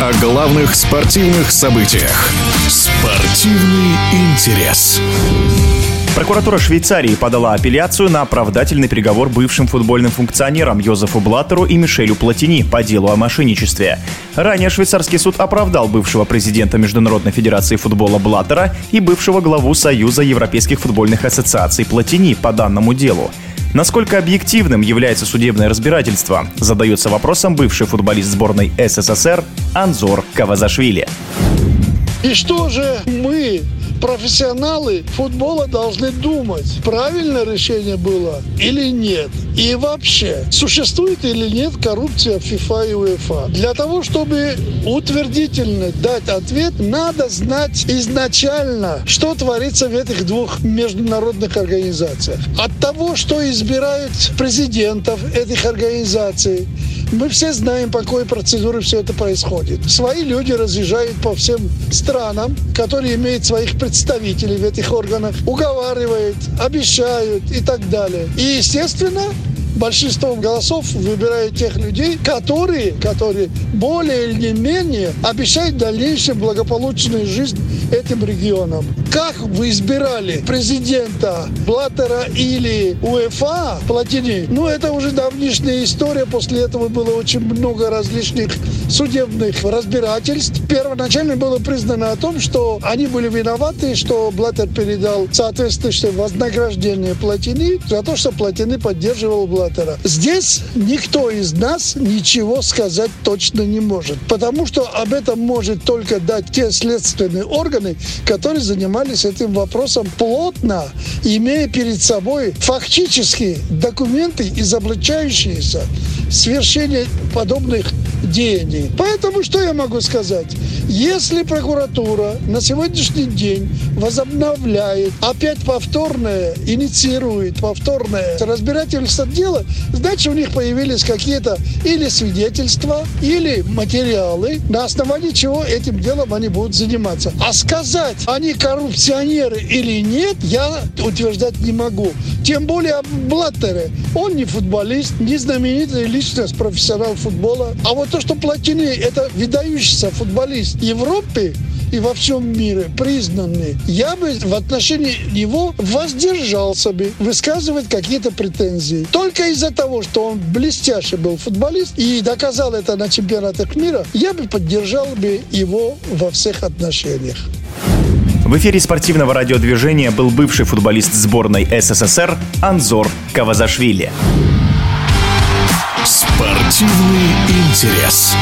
о главных спортивных событиях. Спортивный интерес. Прокуратура Швейцарии подала апелляцию на оправдательный приговор бывшим футбольным функционерам Йозефу Блаттеру и Мишелю Платини по делу о мошенничестве. Ранее швейцарский суд оправдал бывшего президента Международной Федерации футбола Блаттера и бывшего главу Союза Европейских футбольных ассоциаций Платини по данному делу. Насколько объективным является судебное разбирательство, задается вопросом бывший футболист сборной СССР Анзор Кавазашвили. И что же мы профессионалы футбола должны думать, правильное решение было или нет. И вообще, существует или нет коррупция в FIFA и UEFA. Для того, чтобы утвердительно дать ответ, надо знать изначально, что творится в этих двух международных организациях. От того, что избирают президентов этих организаций, мы все знаем, по какой процедуре все это происходит. Свои люди разъезжают по всем странам, которые имеют своих представителей в этих органах, уговаривают, обещают и так далее. И, естественно, большинством голосов выбирают тех людей, которые, которые более или менее обещают дальнейшую благополучную жизнь этим регионам. Как вы избирали президента Блаттера или УЕФА Платини, ну это уже давнишняя история. После этого было очень много различных судебных разбирательств. Первоначально было признано о том, что они были виноваты, что Блаттер передал соответствующее вознаграждение Платини за то, что Платини поддерживал Блаттера. Здесь никто из нас ничего сказать точно не может, потому что об этом может только дать те следственные органы, которые занимались этим вопросом плотно, имея перед собой фактически документы, изобличающиеся свершение подобных деяний. Поэтому что я могу сказать? Если прокуратура на сегодняшний день возобновляет, опять повторное, инициирует повторное разбирательство дела, значит, у них появились какие-то или свидетельства, или материалы, на основании чего этим делом они будут заниматься. А сказать, они коррупционеры или нет, я утверждать не могу. Тем более Блаттере. Он не футболист, не знаменитая личность, профессионал футбола. А вот то, что Платини – это выдающийся футболист Европы, и во всем мире признанный, я бы в отношении него воздержался бы высказывать какие-то претензии. Только из-за того, что он блестящий был футболист и доказал это на чемпионатах мира, я бы поддержал бы его во всех отношениях. В эфире спортивного радиодвижения был бывший футболист сборной СССР Анзор Кавазашвили. Спортивный интерес.